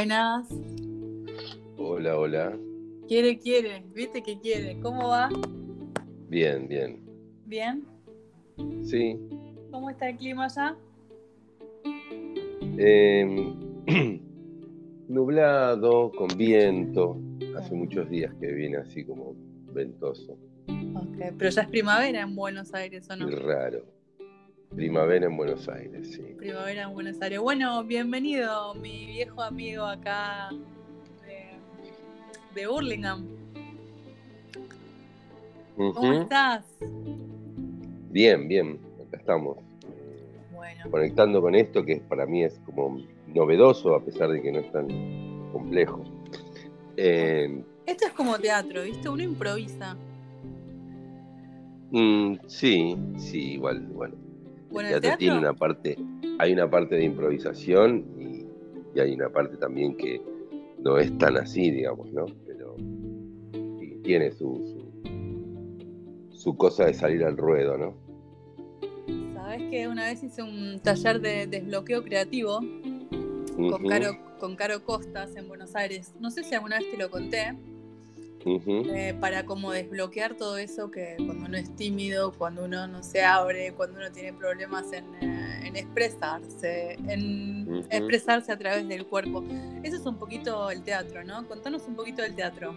Buenas. Hola, hola. Quiere, quiere. ¿Viste que quiere? ¿Cómo va? Bien, bien. ¿Bien? Sí. ¿Cómo está el clima allá? Em, nublado, con viento. Hace muchos días que viene así como ventoso. Ok, pero ya es primavera en Buenos Aires, ¿o no? Raro. Primavera en Buenos Aires, sí. Primavera en Buenos Aires. Bueno, bienvenido, mi viejo amigo acá de, de Burlingame. ¿Cómo estás? Bien, bien. Acá estamos. Bueno, Conectando con esto que para mí es como novedoso a pesar de que no es tan complejo. Em, esto es como teatro, ¿viste? Uno improvisa. mm, sí, sí, igual, bueno. Bueno, el el teatro tiene una parte, hay una parte de improvisación y, y hay una parte también que no es tan así, digamos, ¿no? Pero tiene su, su, su cosa de salir al ruedo, ¿no? sabes que una vez hice un taller de desbloqueo creativo con Caro, con Caro Costas en Buenos Aires. No sé si alguna vez te lo conté, eh, para como desbloquear todo eso que cuando uno es tímido, cuando uno no se abre, cuando uno tiene problemas en, eh, en expresarse, en expresarse a través del cuerpo. Eso es un poquito el teatro, ¿no? Contanos un poquito del teatro.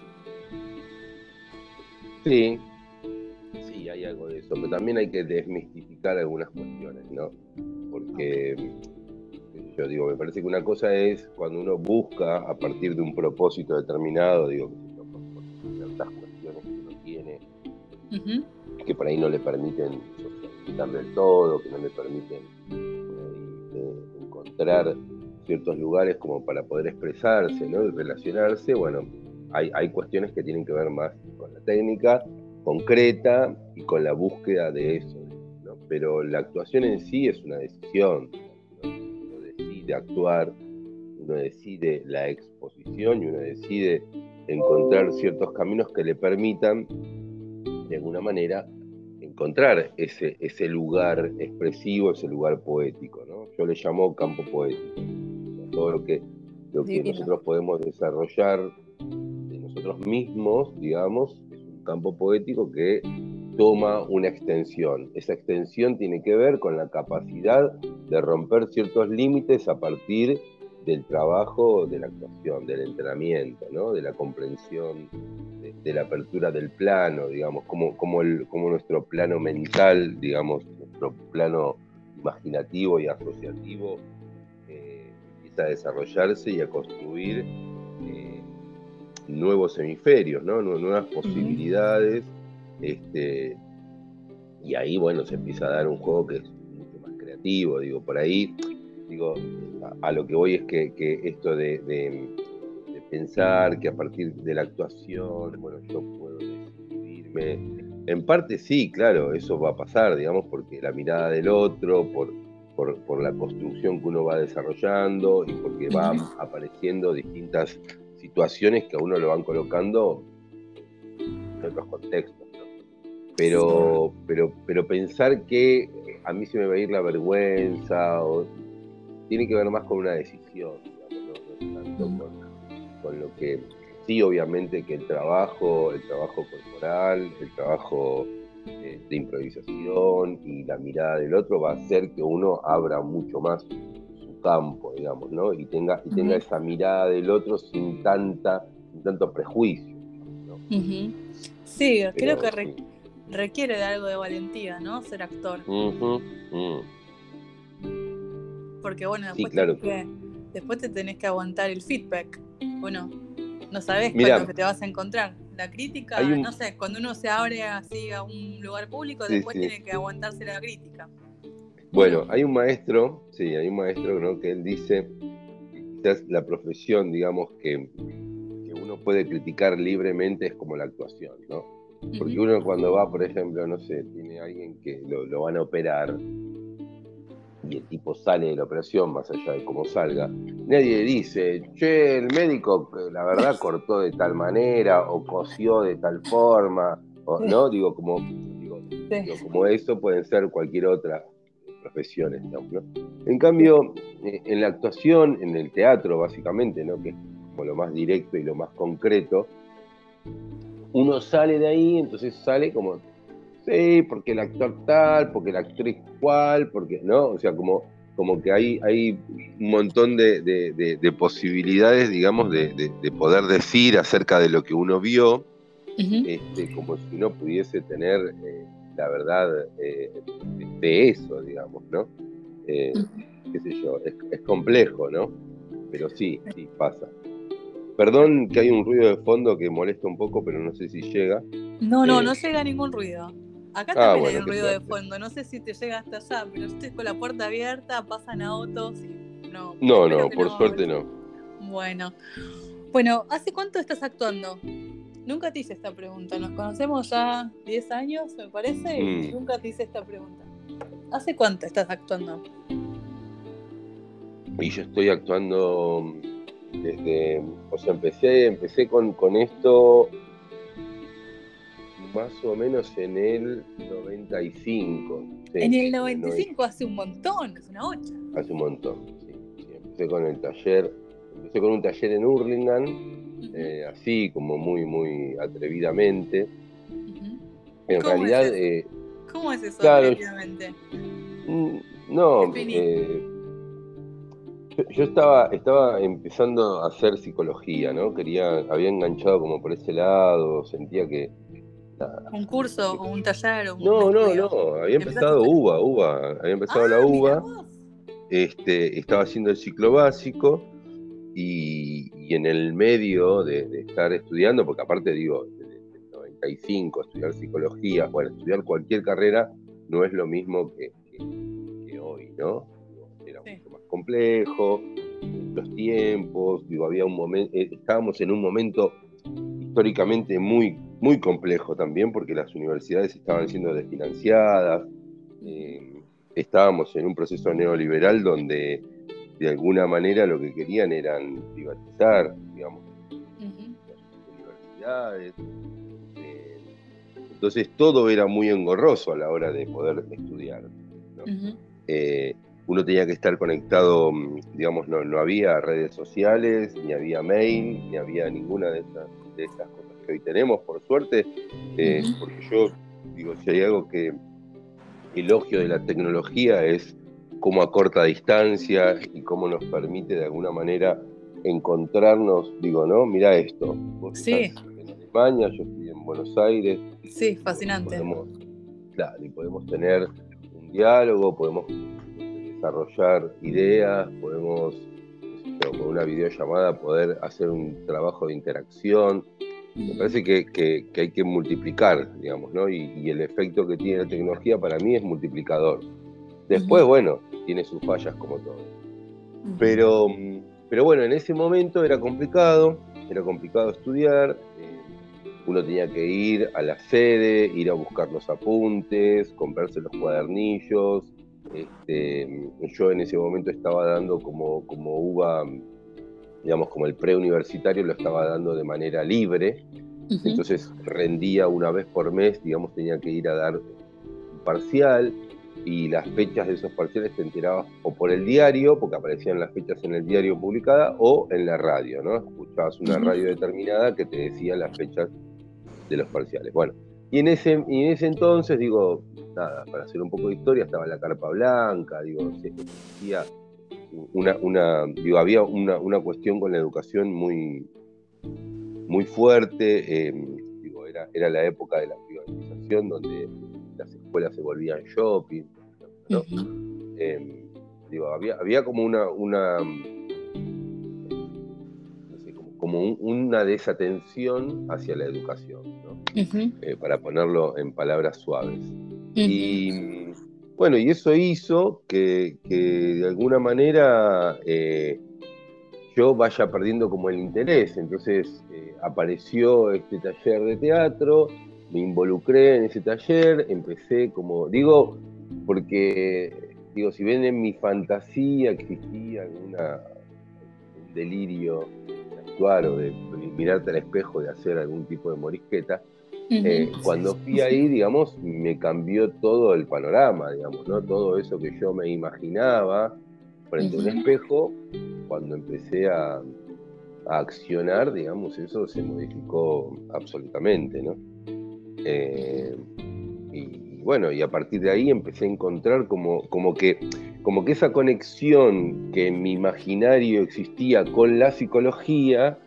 Sí, sí, hay algo de eso, pero también hay que desmistificar algunas cuestiones, ¿no? Porque yo digo, me parece que una cosa es cuando uno busca a partir de un propósito determinado, digo, ciertas cuestiones que uno tiene que por ahí no le permiten socializar del todo, que no le permiten ahí, eh, encontrar ciertos lugares como para poder expresarse ¿no? y relacionarse, bueno, hay, hay cuestiones que tienen que ver más con la técnica concreta y con la búsqueda de eso, ¿no? pero la actuación en sí es una decisión, ¿no? uno decide actuar, uno decide la exposición y uno decide encontrar ciertos caminos que le permitan de alguna manera encontrar ese, ese lugar expresivo, ese lugar poético, ¿no? Yo le llamo campo poético. Todo lo que, lo que nosotros podemos desarrollar de nosotros mismos, digamos, es un campo poético que toma una extensión. Esa extensión tiene que ver con la capacidad de romper ciertos límites a partir del trabajo de la actuación, del entrenamiento, ¿no? de la comprensión, de, de la apertura del plano, digamos, como, como, el, como nuestro plano mental, digamos, nuestro plano imaginativo y asociativo eh, empieza a desarrollarse y a construir eh, nuevos hemisferios, nuevas posibilidades. Este, y ahí, bueno, se empieza a dar un juego que es mucho más creativo, digo, por ahí, digo, a, a lo que voy es que, que esto de, de- de pensar que a partir de la actuación, bueno, yo puedo decidirme, en parte sí, claro, eso va a pasar, digamos, porque la mirada del otro, por, por, por la construcción que uno va desarrollando y porque van apareciendo distintas situaciones que a uno lo van colocando en otros contextos. ¿no? Pero, pero, pero pensar que a mí se me va a ir la vergüenza, o, tiene que ver más con una decisión, digamos, no, no tanto con, con lo que sí, obviamente que el trabajo, el trabajo corporal, el trabajo eh, de improvisación y la mirada del otro va a hacer que uno abra mucho más su campo, digamos, ¿no? Y tenga, y tenga esa mirada del otro sin tanta, sin tanto prejuicio. ¿no? Sí, creo que re- sí. requiere de algo de valentía, ¿no? Ser actor. Mm. Porque bueno, Sí, después, claro. tenés que, después te tenés que aguantar el feedback. Bueno, no con lo que te vas a encontrar. La crítica, un- no sé, cuando uno se abre así a un lugar público, Sí, después sí. tiene que aguantarse la crítica. Bueno, hay un maestro, sí, hay un maestro ¿no? que él dice quizás la profesión, digamos, que, que uno puede criticar libremente es como la actuación, ¿no? Porque uno cuando va, por ejemplo, no sé, tiene alguien que lo, lo van a operar y el tipo sale de la operación, más allá de cómo salga, nadie dice, che, el médico, eh, la verdad, cortó de tal manera o cosió de tal forma, o, ¿no? Digo, como, digo, como eso pueden ser cualquier otra profesiones, digamos, En cambio, eh, en la actuación, en el teatro, básicamente, ¿no? Que es como lo más directo y lo más concreto, uno sale de ahí, entonces sale como, sí, porque el actor tal, porque la actriz cual, porque, ¿no? O sea, como, como que hay, hay un montón de, posibilidades, digamos, de, poder decir acerca de lo que uno vio, este, como si uno pudiese tener eh, la verdad eh, de eso, digamos, ¿no? Eh, qué sé yo, es, complejo, ¿no? Pero sí, sí, pasa. Perdón que hay un ruido de fondo que molesta un poco, pero no sé si llega. No, no, no llega ningún ruido. Acá ah, también hay un ruido de fondo, no sé si te llega hasta allá, pero yo estoy con la puerta abierta, pasan autos y no. No, no, por suerte no. Bueno. Bueno, ¿hace cuánto estás actuando? Nunca te hice esta pregunta. Nos conocemos ya 10 años, me parece, y mm. nunca te hice esta pregunta. ¿Hace cuánto estás actuando? Y yo estoy actuando desde, o sea, empecé, empecé con, con esto más o menos en el 95. en el 95 hace un montón, es una ocha. Hace un montón, sí, Empecé con el taller, empecé con un taller en Hurlingham, eh, así como muy, muy atrevidamente. En realidad... Es ¿Cómo es eso atrevidamente? Mm, no, eh, yo, estaba, estaba empezando a hacer psicología, ¿no? Quería, había enganchado como por ese lado, sentía que ¿Un curso o un taller? no, no, no, había empezado UBA, UBA, había empezado la ah, UBA, este, estaba haciendo el ciclo básico y, en el medio de, estar estudiando, porque aparte digo, desde el 95 estudiar psicología, bueno, estudiar cualquier carrera no es lo mismo que, hoy, ¿no? Era mucho más complejo, los tiempos, digo, había un momento, eh, estábamos en un momento históricamente muy muy complejo también porque las universidades estaban siendo desfinanciadas, eh, estábamos en un proceso neoliberal donde de alguna manera lo que querían eran privatizar, digamos, las universidades. Eh, entonces todo era muy engorroso a la hora de poder estudiar. Eh, uno tenía que estar conectado, digamos, no, no, había redes sociales, ni había mail, ni había ninguna de estas, de estas cosas que hoy tenemos, por suerte, eh, porque yo digo, si hay algo que elogio de la tecnología es cómo acorta distancia y cómo nos permite de alguna manera encontrarnos, digo, ¿no? Mira esto, vos sí. estás en España, yo estoy en Buenos Aires. Sí, fascinante. claro, y podemos tener un diálogo, podemos desarrollar ideas, podemos con una videollamada poder hacer un trabajo de interacción. Me parece que, hay que multiplicar, digamos, ¿no? Y, el efecto que tiene la tecnología para mí es multiplicador. Después, bueno, tiene sus fallas como todo. Pero, pero bueno, en ese momento era complicado, era complicado estudiar. Eh, uno tenía que ir a la sede, ir a buscar los apuntes, comprarse los cuadernillos. Este, yo en ese momento estaba dando como, como uva digamos, como el preuniversitario lo estaba dando de manera libre, entonces rendía una vez por mes, digamos, tenía que ir a dar un parcial y las fechas de esos parciales te enterabas o por el diario, porque aparecían las fechas en el diario publicada, o en la radio, ¿no? Escuchabas una radio determinada que te decía las fechas de los parciales. Bueno, y en ese, y en ese entonces, digo, nada, para hacer un poco de historia, estaba la carpa blanca, digo, se decía una, una digo, había una, una, cuestión con la educación muy, muy fuerte. Em, digo, era, era la época de la privatización donde las escuelas se volvían shopping. ¿no? Em, digo, había, había como una, una como, una desatención hacia la educación, ¿no? Eh, para ponerlo en palabras suaves. Y bueno, y eso hizo que, de alguna manera eh, yo vaya perdiendo como el interés. Entonces eh, apareció este taller de teatro, me involucré en ese taller, empecé como, digo, porque, digo, si bien en mi fantasía existía una, un delirio de actuar o de mirarte al espejo, de hacer algún tipo de morisqueta, Eh, cuando fui ahí, digamos, me cambió todo el panorama, digamos, ¿no? Todo eso que yo me imaginaba frente a un espejo, cuando empecé a, accionar, digamos, eso se modificó absolutamente, ¿no? Eh, y, bueno, y a partir de ahí empecé a encontrar como, como, que, como que esa conexión que en mi imaginario existía con la psicología,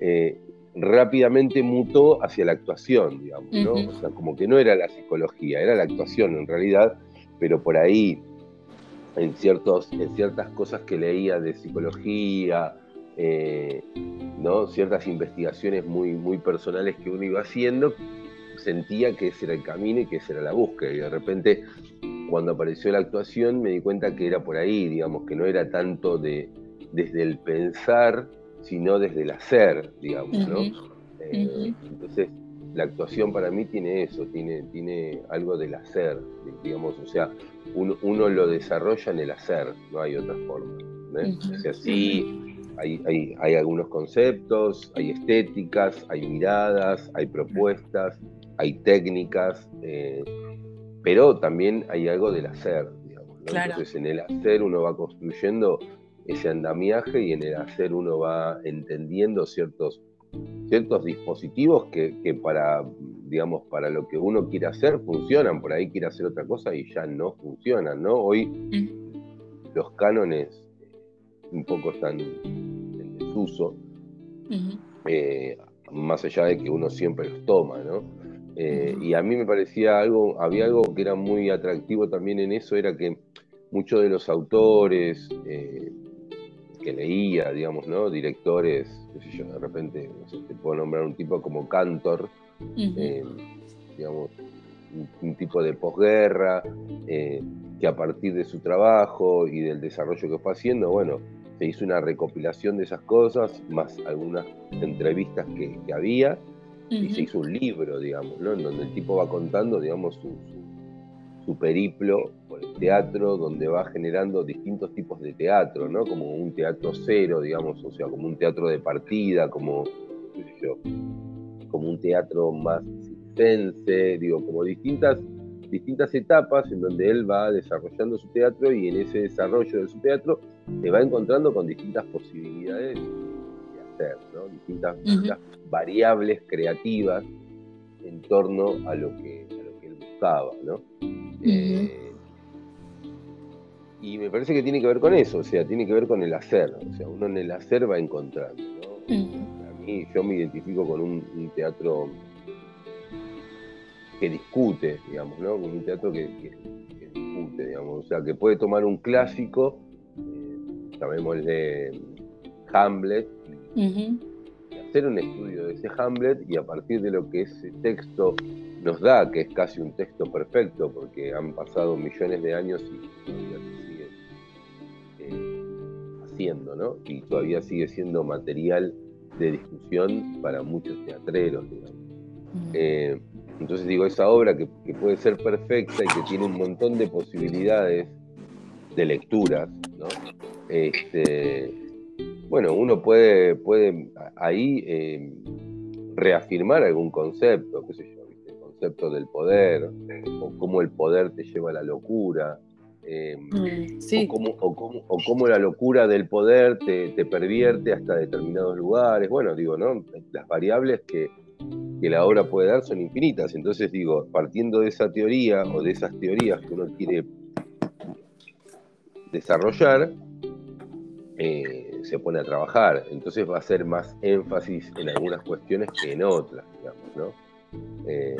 eh, rápidamente mutó hacia la actuación, digamos, ¿no? O sea, como que no era la psicología, era la actuación en realidad, pero por ahí, en, ciertos, en ciertas cosas que leía de psicología, eh, ¿no? ciertas investigaciones muy, muy personales que uno iba haciendo, sentía que ese era el camino y que esa era la búsqueda. Y de repente, cuando apareció la actuación, me di cuenta que era por ahí, digamos, que no era tanto de, desde el pensar, sino desde el hacer, digamos, ¿no? Eh, entonces, la actuación para mí tiene eso, tiene, tiene algo del hacer, digamos, o sea, uno, uno lo desarrolla en el hacer, no hay otra forma. O sea, sí, hay, hay, hay, algunos conceptos, hay estéticas, hay miradas, hay propuestas, hay técnicas, eh, pero también hay algo del hacer, digamos. Entonces, en el hacer uno va construyendo ese andamiaje y en el hacer uno va entendiendo ciertos, ciertos dispositivos que, para, digamos, para lo que uno quiere hacer funcionan, por ahí quiere hacer otra cosa y ya no funcionan, ¿no? Hoy los cánones un poco están en desuso, eh, más allá de que uno siempre los toma, ¿no? Eh, y a mí me parecía algo, había algo que era muy atractivo también en eso, era que muchos de los autores, eh, que leía, digamos, ¿no? Directores, qué sé yo, de repente, no sé, te puedo nombrar un tipo como Cantor, eh, digamos, un, tipo de posguerra, eh, que a partir de su trabajo y del desarrollo que fue haciendo, bueno, se hizo una recopilación de esas cosas, más algunas entrevistas que, había, y se hizo un libro, digamos, ¿no? En donde el tipo va contando, digamos, su su periplo por el teatro, donde va generando distintos tipos de teatro, ¿no? Como un teatro cero, digamos, o sea, como un teatro de partida, como, yo, como un teatro más circense, digo, como distintas, distintas etapas en donde él va desarrollando su teatro y en ese desarrollo de su teatro se va encontrando con distintas posibilidades de hacer, ¿no? distintas, variables creativas en torno a lo que, Eh, y me parece que tiene que ver con eso, o sea, tiene que ver con el hacer, o sea, uno en el hacer va encontrando. ¿no? A mí yo me identifico con un, teatro que discute, digamos, ¿no? Con un teatro que, discute, digamos, o sea, que puede tomar un clásico, eh, llamémosle Hamlet, y hacer un estudio de ese Hamlet y a partir de lo que ese texto nos da, que es casi un texto perfecto, porque han pasado millones de años y todavía se sigue eh, haciendo, ¿no? Y todavía sigue siendo material de discusión para muchos teatreros, digamos. Eh, entonces digo, esa obra que, puede ser perfecta y que tiene un montón de posibilidades de lecturas, ¿no? Este, bueno, uno puede, puede ahí eh, reafirmar algún concepto, qué sé yo concepto del poder, o cómo el poder te lleva a la locura, em, mm, o, cómo, la locura del poder te, pervierte hasta determinados lugares. Bueno, digo, ¿no? Las variables que, la obra puede dar son infinitas. Entonces, digo, partiendo de esa teoría o de esas teorías que uno quiere desarrollar, eh, se pone a trabajar. Entonces va a hacer más énfasis en algunas cuestiones que en otras, digamos, ¿no? Eh,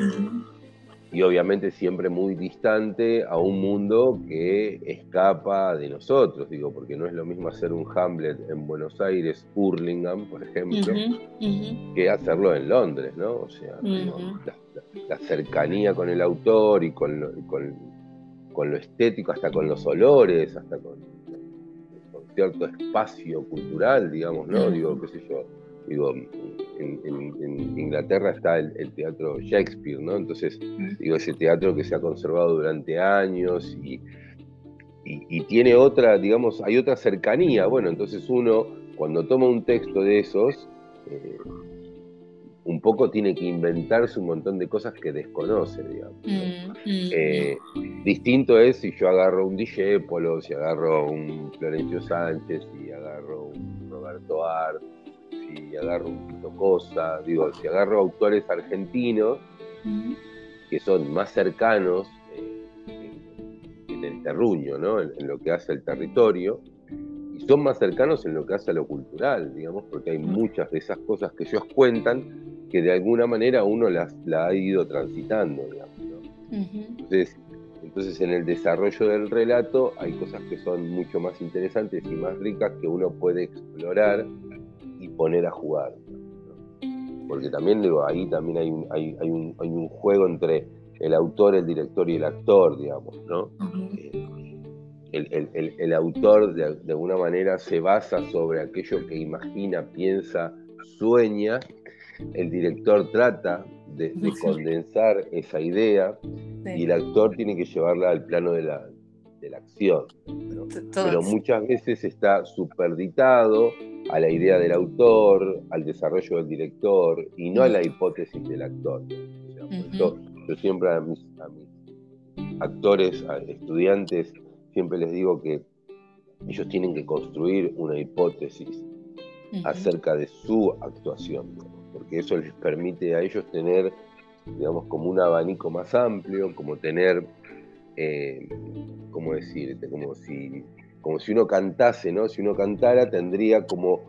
y obviamente siempre muy distante a un mundo que escapa de nosotros, digo, porque no es lo mismo hacer un Hamlet en Buenos Aires, Hurlingham, por ejemplo, que hacerlo en Londres, ¿no? O sea, la, cercanía con el autor y con lo, con, lo, estético, hasta con los olores, hasta con, con cierto espacio cultural, digamos, ¿no? Digo, qué sé yo digo, en, Inglaterra está el, teatro Shakespeare, ¿no? Entonces, digo, ese teatro que se ha conservado durante años y, y, tiene otra, digamos, hay otra cercanía. Bueno, entonces uno, cuando toma un texto de esos, eh, un poco tiene que inventarse un montón de cosas que desconoce, digamos. Mm, mm, eh, distinto es si yo agarro un Dijépolo, si agarro un Florencio Sánchez, si agarro un Roberto Art, si agarro un Tito Cosa, digo, si agarro autores argentinos que son más cercanos eh, en, el terruño, ¿no? en lo que hace el territorio, son más cercanos en lo que hace a lo cultural, digamos, porque hay muchas de esas cosas que ellos cuentan que de alguna manera uno las la ha ido transitando, digamos. entonces, entonces, en el desarrollo del relato hay cosas que son mucho más interesantes y más ricas que uno puede explorar y poner a jugar. Porque también digo, ahí también hay un, hay, hay, un, hay un juego entre el autor, el director y el actor, digamos, ¿no? el, autor de, alguna manera se basa sobre aquello que imagina, piensa, sueña, el director trata de, condensar esa idea y el actor tiene que llevarla al plano de la, acción. Pero muchas veces está superditado a la idea del autor, al desarrollo del director y no a la hipótesis del actor. yo siempre a mis, a mis actores, a estudiantes, siempre les digo que ellos tienen que construir una hipótesis acerca de su actuación, porque eso les permite a ellos tener, digamos, como un abanico más amplio, como tener, eh, ¿cómo decirte? Como si, como si uno cantase, ¿no? Si uno cantara tendría como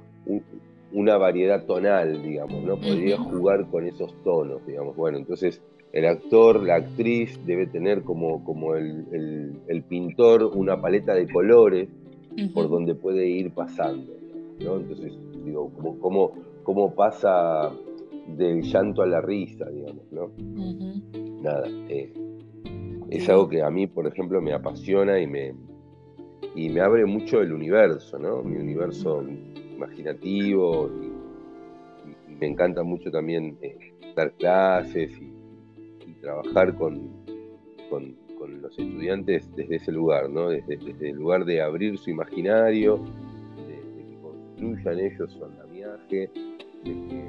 una variedad tonal, digamos, ¿no? Podría jugar con esos tonos, digamos. Bueno, entonces el actor, la actriz debe tener como, como el, pintor una paleta de colores por donde puede ir pasando. ¿no? Entonces, digo, como, cómo, pasa del llanto a la risa, digamos, ¿no? Nada, eh, es algo que a mí, por ejemplo, me apasiona y me, y me abre mucho el universo, ¿no? Mi universo imaginativo y, me encanta mucho también eh, dar clases y trabajar con, con, los estudiantes desde ese lugar, ¿no? desde, el lugar de abrir su imaginario, de, que construyan ellos su andamiaje, de que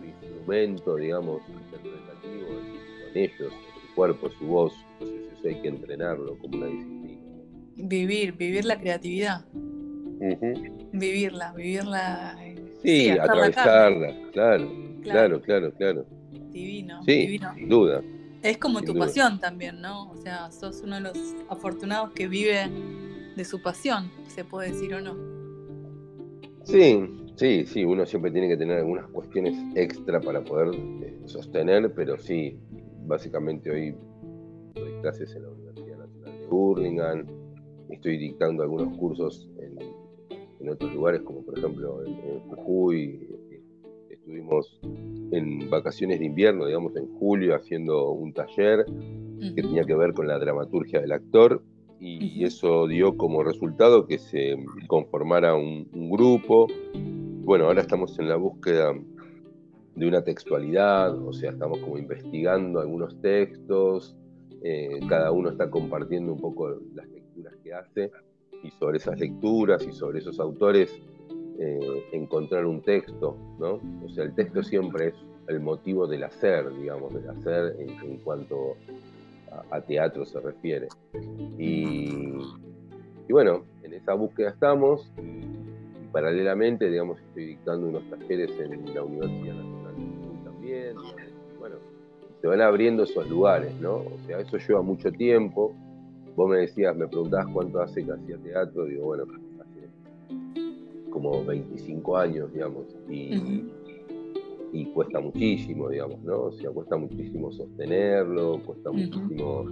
su instrumento, digamos, interpretativo con ellos, su cuerpo, su voz, entonces eso hay que entrenarlo como una disciplina. Vivir, vivir la creatividad. Vivirla, vivirla. Sí, atravesarla, claro, claro, claro, claro. Divino. Sí, divino. sin duda. Es como tu pasión también, ¿no? O sea, sos uno de los afortunados que vive de su pasión, se puede decir o no. Sí, sí, sí, uno siempre tiene que tener algunas cuestiones extra para poder eh, sostener, pero sí, básicamente hoy doy clases en la Universidad Nacional de Burlingame, estoy dictando algunos cursos en, otros lugares, como por ejemplo en, en Jujuy, estuvimos en vacaciones de invierno, digamos en julio, haciendo un taller que tenía que ver con la dramaturgia del actor y eso dio como resultado que se conformara un, grupo. Bueno, ahora estamos en la búsqueda de una textualidad, o sea, estamos como investigando algunos textos, eh, cada uno está compartiendo un poco las lecturas que hace y sobre esas lecturas y sobre esos autores eh, encontrar un texto, ¿no? O sea, el texto siempre es el motivo del hacer, digamos, del hacer en, cuanto a, teatro se refiere. Y, bueno, en esa búsqueda estamos y, paralelamente, digamos, estoy dictando unos talleres en la Universidad Nacional también. bueno, se van abriendo esos lugares, ¿no? O sea, eso lleva mucho tiempo. Vos me decías, me preguntabas cuánto hace que hacía teatro, digo, bueno, como 25 años, digamos, y, y, cuesta muchísimo, digamos, ¿no? O sea, cuesta muchísimo sostenerlo, cuesta muchísimo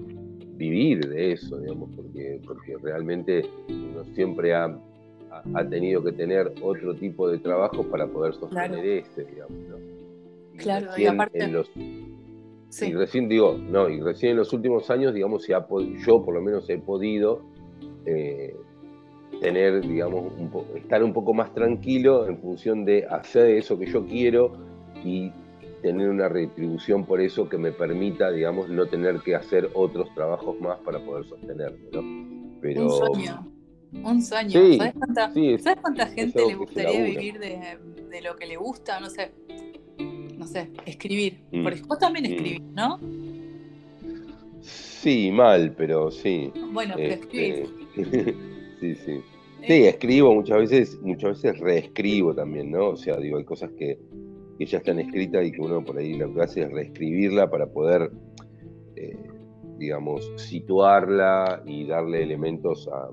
vivir de eso, digamos, porque, porque realmente uno siempre ha, ha, tenido que tener otro tipo de trabajo para poder sostener ese, digamos, ¿no? claro, y aparte... Y recién digo, no, y recién en los últimos años, digamos, ha, yo por lo menos he podido eh, tener, digamos, estar un poco más tranquilo en función de hacer eso que yo quiero y tener una retribución por eso que me permita, digamos, no tener que hacer otros trabajos más para poder sostenerme, ¿no? Pero... Un sueño. Un sueño. ¿Sabes, cuánta, gente le gustaría vivir de, lo que le gusta? No sé, no sé, escribir. Mm. Porque vos también mm. escribís, ¿no? Sí, mal, pero sí. Bueno, pero este, sí, sí. Sí, eh. escribo muchas veces, muchas veces reescribo también, ¿no? O sea, digo, hay cosas que, ya están escritas y que uno por ahí lo que hace es reescribirla para poder, eh, digamos, situarla y darle elementos a,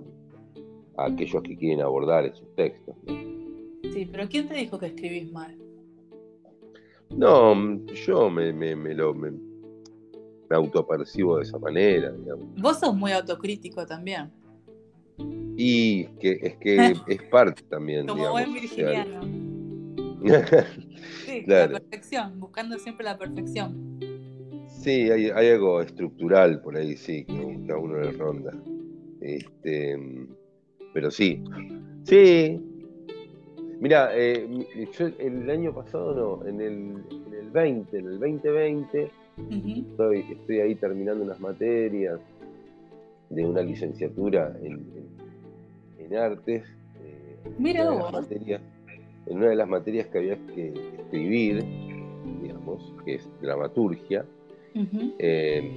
aquellos que quieren abordar esos textos. Sí, pero ¿quién te dijo que escribís mal? No, yo me, me, me lo me, autopercibo de esa manera. Vos sos muy autocrítico también. Y que, es que es parte también. Como buen virginiano. sí, la perfección, buscando siempre la perfección. Sí, hay, algo estructural por ahí, sí, que a uno le ronda. Este, pero sí. Sí. Mira, eh, yo el año pasado no, en el, en el 20, en el 2020, estoy, estoy ahí terminando unas materias de una licenciatura en, en, artes. Eh, Mira en una de las materias que había que escribir, digamos, que es dramaturgia. Eh,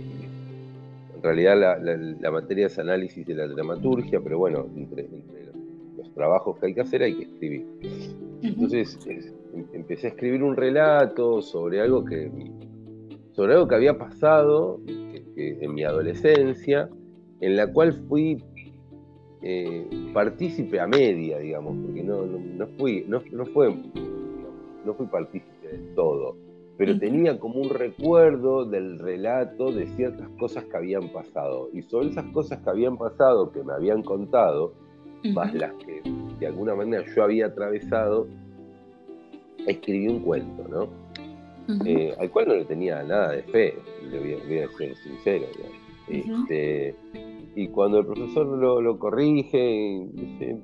en realidad la, materia es análisis de la dramaturgia, pero bueno, entre, trabajos que hay que hacer hay que escribir. Entonces em, empecé a escribir un relato sobre algo que, sobre algo que había pasado en mi adolescencia, en la cual fui eh, partícipe a media, digamos, porque no, no, fui, no, fue, no fui partícipe de todo, pero tenía como un recuerdo del relato de ciertas cosas que habían pasado. Y sobre esas cosas que habían pasado, que me habían contado, más las que de alguna manera yo había atravesado, escribí un cuento, ¿no? Eh, al cual no le tenía nada de fe, le voy, a ser sincero. Este, y cuando el profesor lo, corrige, dice,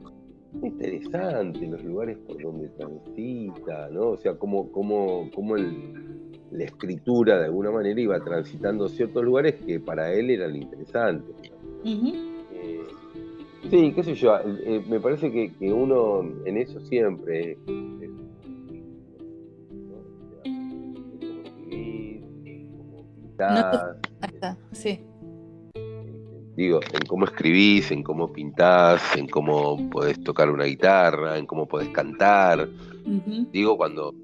interesante los lugares por donde transita, ¿no? O sea, cómo, cómo, cómo la escritura de alguna manera iba transitando ciertos lugares que para él eran interesantes. Sí, qué sé yo, eh, me parece que, uno en eso siempre... sí digo, en cómo escribís, en cómo pintás, en cómo podés tocar una guitarra, en cómo podés cantar. Digo, cuando.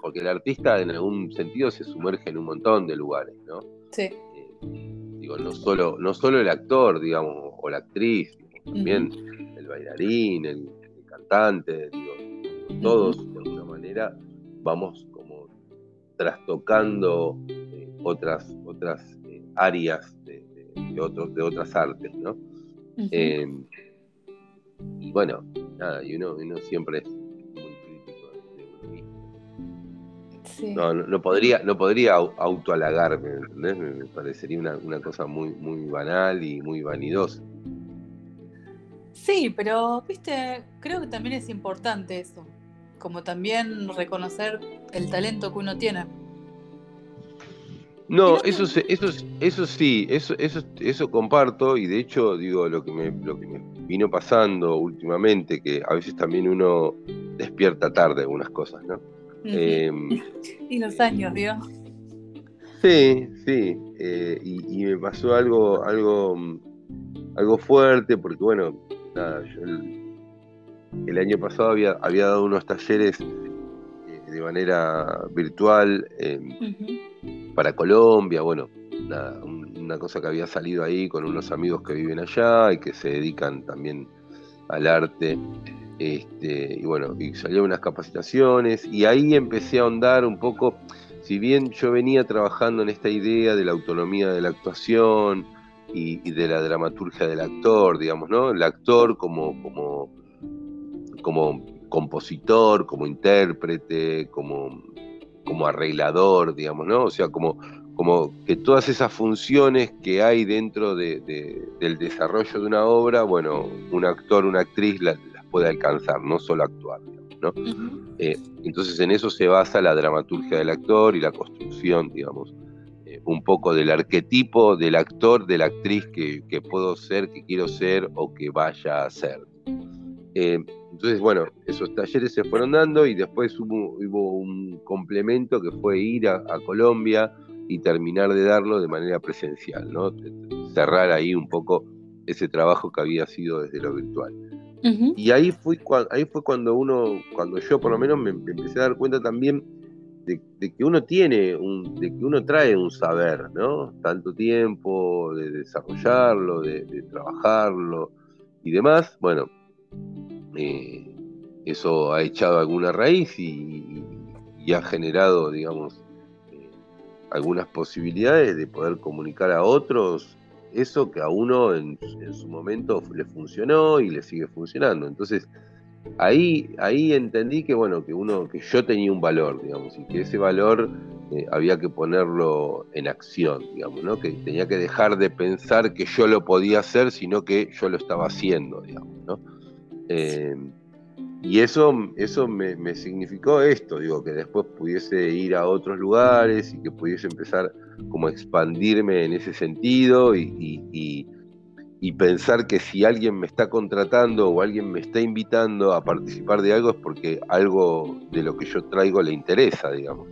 porque el artista en algún sentido se sumerge en un montón de lugares, ¿no? Sí. Eh, digo, no solo, no solo el actor, digamos, o la actriz, también el bailarín, el, cantante, digo, todos de alguna manera vamos como trastocando eh, otras, otras eh, áreas de, otros, de otras artes, ¿no? Eh, y bueno, nada, y uno, siempre es mismo. No, no, podría, no podría autohalagarme, ¿entendés? Me, parecería una, cosa muy, muy banal y muy vanidosa. Sí, pero, viste, creo que también es importante eso, como también reconocer el talento que uno tiene. No, eso, eso, eso sí, eso, eso, eso comparto y de hecho digo lo que, me, lo que me vino pasando últimamente, que a veces también uno despierta tarde algunas cosas, ¿no? Em, y los años, digo. Sí, sí, eh, y, me pasó algo, algo, algo fuerte, porque bueno, nada, yo el, año pasado había, había dado unos talleres eh, de manera virtual. Em, para Colombia, bueno, una cosa que había salido ahí con unos amigos que viven allá y que se dedican también al arte. Este, y bueno, y salieron unas capacitaciones y ahí empecé a ahondar un poco, si bien yo venía trabajando en esta idea de la autonomía de la actuación y, de la dramaturgia del actor, digamos, ¿no? El actor como, como, como compositor, como intérprete, como como arreglador, digamos, ¿no? O sea, como, como que todas esas funciones que hay dentro del desarrollo de una obra, bueno, un actor, una actriz las, puede alcanzar, no solo actuar, ¿no? Eh, entonces en eso se basa la dramaturgia del actor y la construcción, digamos, eh, un poco del arquetipo del actor, de la actriz que, puedo ser, que quiero ser o que vaya a ser. Eh, entonces, bueno, esos talleres se fueron dando y después hubo, un complemento que fue ir a, Colombia y terminar de darlo de manera presencial, ¿no? Cerrar ahí un poco ese trabajo que había sido desde lo virtual. Y ahí fue, ahí fue cuando uno, cuando yo por lo menos me, empecé a dar cuenta también de, que uno tiene, un, de que uno trae un saber, ¿no? Tanto tiempo de desarrollarlo, de, trabajarlo y demás. Bueno, eh, eso ha echado alguna raíz y, ha generado, digamos, eh, algunas posibilidades de poder comunicar a otros eso que a uno en, su momento le funcionó y le sigue funcionando. Entonces, ahí, ahí entendí que bueno, que uno, que yo tenía un valor, digamos, y que ese valor eh, había que ponerlo en acción, digamos, ¿no? Que tenía que dejar de pensar que yo lo podía hacer, sino que yo lo estaba haciendo, digamos, ¿no? Eh, y eso, eso me, significó esto, digo, que después pudiese ir a otros lugares y que pudiese empezar como a expandirme en ese sentido y, pensar que si alguien me está contratando o alguien me está invitando a participar de algo es porque algo de lo que yo traigo le interesa, digamos.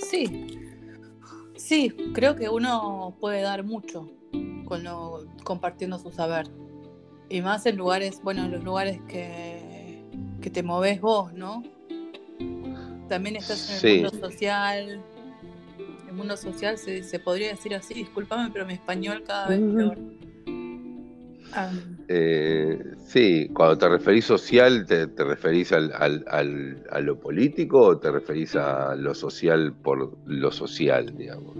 Sí, sí, creo que uno puede dar mucho con compartiendo su saber. Y más en lugares, bueno, en los lugares que, que te moves vos, ¿no? También estás en el mundo social. El mundo social se, se podría decir así, discúlpame, pero mi español cada vez peor. Eh, sí, cuando te referís social, ¿te, te referís al, al, a lo político o te referís a lo social por lo social, digamos?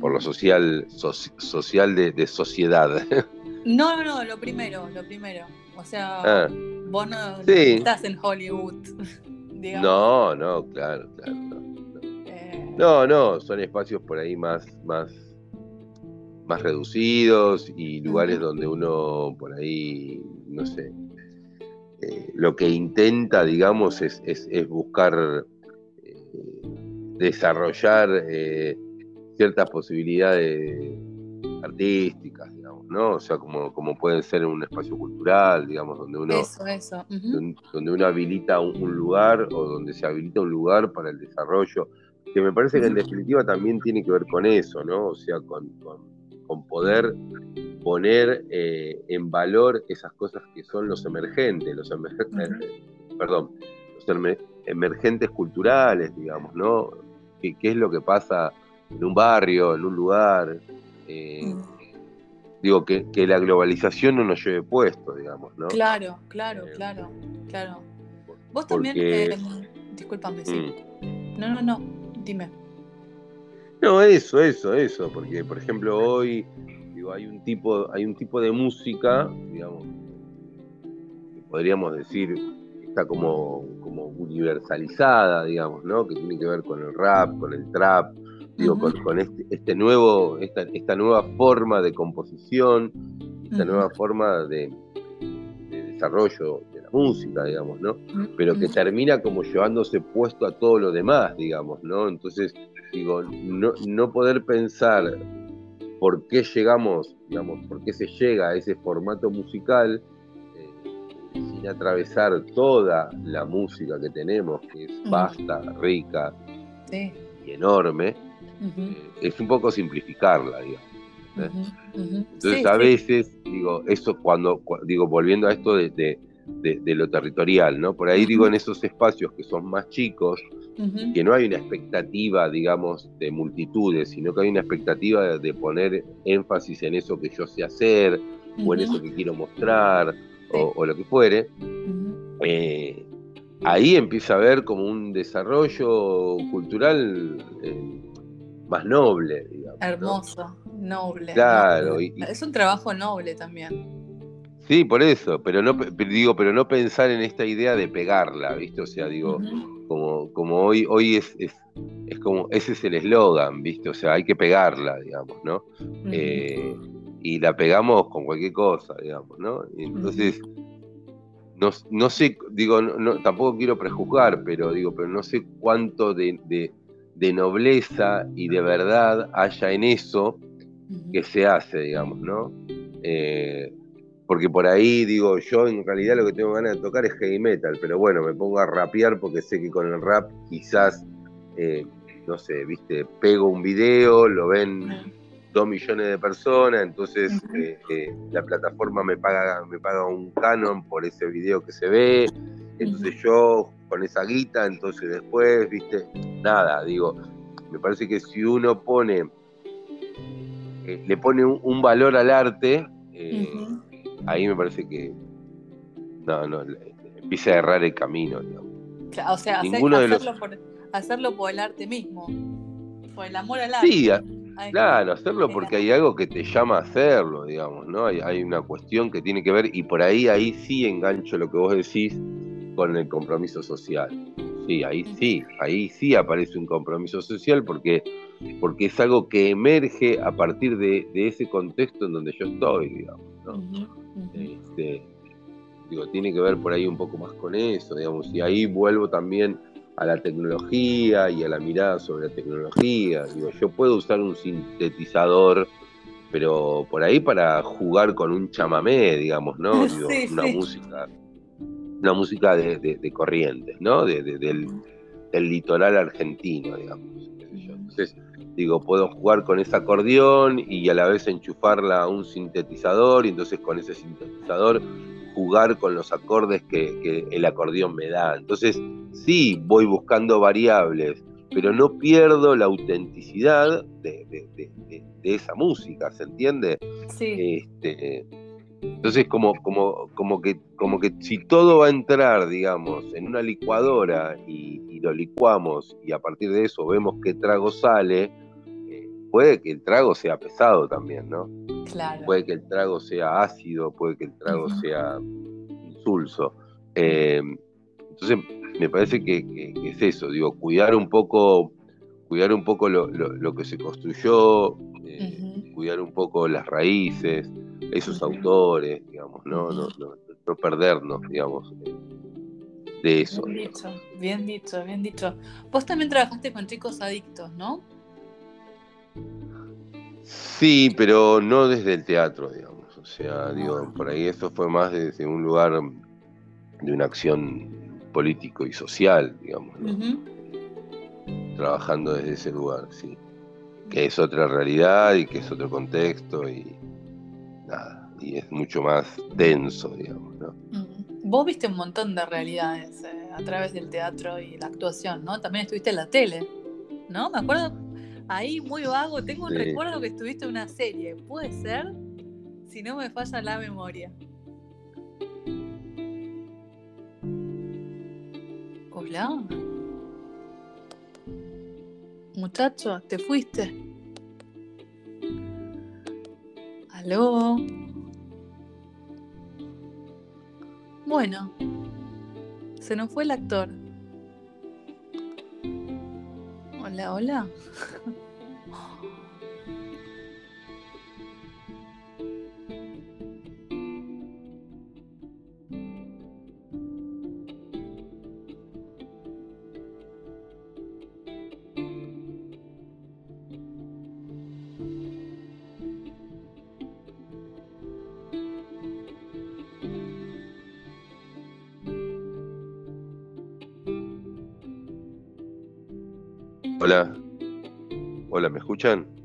Por lo social, social de, de sociedad. No, no, no, lo primero, lo primero. O sea, ah. vos no, estás en Hollywood. No, no, claro, claro. Eh. No. no. son espacios por ahí más, más, más reducidos y lugares donde uno por ahí, no sé, eh, lo que intenta, digamos, es, es, buscar eh, desarrollar ciertas posibilidades artísticas, ¿no? O sea, como, como pueden ser en un espacio cultural, digamos, donde uno, donde, uno habilita un, lugar o donde se habilita un lugar para el desarrollo, que me parece que en definitiva también tiene que ver con eso, ¿no? O sea, con, con, poder poner eh, en valor esas cosas que son los emergentes, los emergentes, perdón, los emergentes culturales, digamos, ¿no? ¿Qué, ¿Qué, es lo que pasa en un barrio, en un lugar? Eh, digo, que, la globalización no nos lleve puesto, digamos, ¿no? Claro, claro, eh, claro, claro. Vos también, eh, discúlpame, sí. Mm. No, no, no, dime. No, eso, eso, eso, porque por ejemplo hoy digo, hay un tipo, hay un tipo de música, digamos, que podríamos decir está como, como universalizada, digamos, ¿no? Que tiene que ver con el rap, con el trap, digo, con, este, este, nuevo, esta, esta, nueva forma de composición, esta nueva forma de, desarrollo de la música, digamos, ¿no? Pero que termina como llevándose puesto a todo lo demás, digamos, ¿no? Entonces, digo, no, no poder pensar por qué llegamos, digamos, por qué se llega a ese formato musical eh, sin atravesar toda la música que tenemos, que es vasta, rica y enorme, eh, es un poco simplificarla, digamos. Entonces a veces, digo, eso cuando, digo, volviendo a esto de, lo territorial, ¿no? Por ahí digo, en esos espacios que son más chicos, que no hay una expectativa, digamos, de multitudes, sino que hay una expectativa de, poner énfasis en eso que yo sé hacer, o en eso que quiero mostrar, o, lo que fuere. Eh, ahí empieza a haber como un desarrollo cultural eh, más noble, digamos. Hermoso, noble. Claro. es un trabajo noble también. Sí, por eso, pero no digo, pero no pensar en esta idea de pegarla, ¿viste? O sea, digo, como, como hoy, hoy es, es, como, ese es el eslogan, ¿viste? O sea, hay que pegarla, digamos, ¿no? Eh, y la pegamos con cualquier cosa, digamos, ¿no? entonces, no, no, sé, digo, no, tampoco quiero prejuzgar, pero digo, pero no sé cuánto de de nobleza y de verdad haya en eso que se hace, digamos, ¿no? Eh, porque por ahí digo, yo en realidad lo que tengo ganas de tocar es heavy metal, pero bueno, me pongo a rapear porque sé que con el rap quizás, eh, no sé, viste, pego un video, lo ven dos millones de personas, entonces eh, eh, la plataforma me paga, me paga un canon por ese video que se ve, entonces yo con esa guita, entonces después, viste, nada, digo, me parece que si uno pone, le pone un, valor al arte, ahí me parece que no, no, empieza a errar el camino, digamos. o sea, hacerlo, por, hacerlo por el arte mismo, por el amor al arte. Sí, claro, hacerlo porque hay algo que te llama a hacerlo, digamos, ¿no? Hay, hay una cuestión que tiene que ver, y por ahí, ahí sí engancho lo que vos decís con el compromiso social. Sí, ahí sí, ahí sí aparece un compromiso social porque, porque es algo que emerge a partir de, ese contexto en donde yo estoy, digamos, ¿no? Este, digo, tiene que ver por ahí un poco más con eso, digamos, y ahí vuelvo también a la tecnología y a la mirada sobre la tecnología. Digo, yo puedo usar un sintetizador, pero por ahí para jugar con un chamamé, digamos, ¿no? una música, una música de, corrientes, ¿no? del, del, litoral argentino, digamos. Entonces, digo, puedo jugar con ese acordeón y a la vez enchufarla a un sintetizador y entonces con ese sintetizador jugar con los acordes que, el acordeón me da. Entonces, sí, voy buscando variables, pero no pierdo la autenticidad de, esa música, ¿se entiende? Sí. Este, entonces, como, como, como, que, como que si todo va a entrar, digamos, en una licuadora y, lo licuamos y a partir de eso vemos qué trago sale, puede que el trago sea pesado también, ¿no? Claro. Puede que el trago sea ácido, puede que el trago sea insulso. Em, entonces, me parece que, es eso, digo, cuidar un poco, cuidar un poco lo, que se construyó, eh, cuidar un poco las raíces, esos autores, digamos, ¿no? No, no, perdernos, digamos, de eso. Bien dicho, bien dicho, bien dicho. Vos también trabajaste con chicos adictos, ¿no? Sí, pero no desde el teatro, digamos. O sea, digo, por ahí eso fue más desde un lugar de una acción político y social, digamos, Trabajando desde ese lugar, sí. Que es otra realidad y que es otro contexto y nada, y es mucho más denso, digamos, ¿no? Vos viste un montón de realidades eh, a través del teatro y la actuación, ¿no? También estuviste en la tele, ¿no? Me acuerdo ahí muy vago, tengo un recuerdo que estuviste en una serie, ¿puede ser? Si no me falla la memoria. Hola. Muchacho, ¿te fuiste? ¿Aló? Bueno, se nos fue el actor. Hola, hola. escuchan?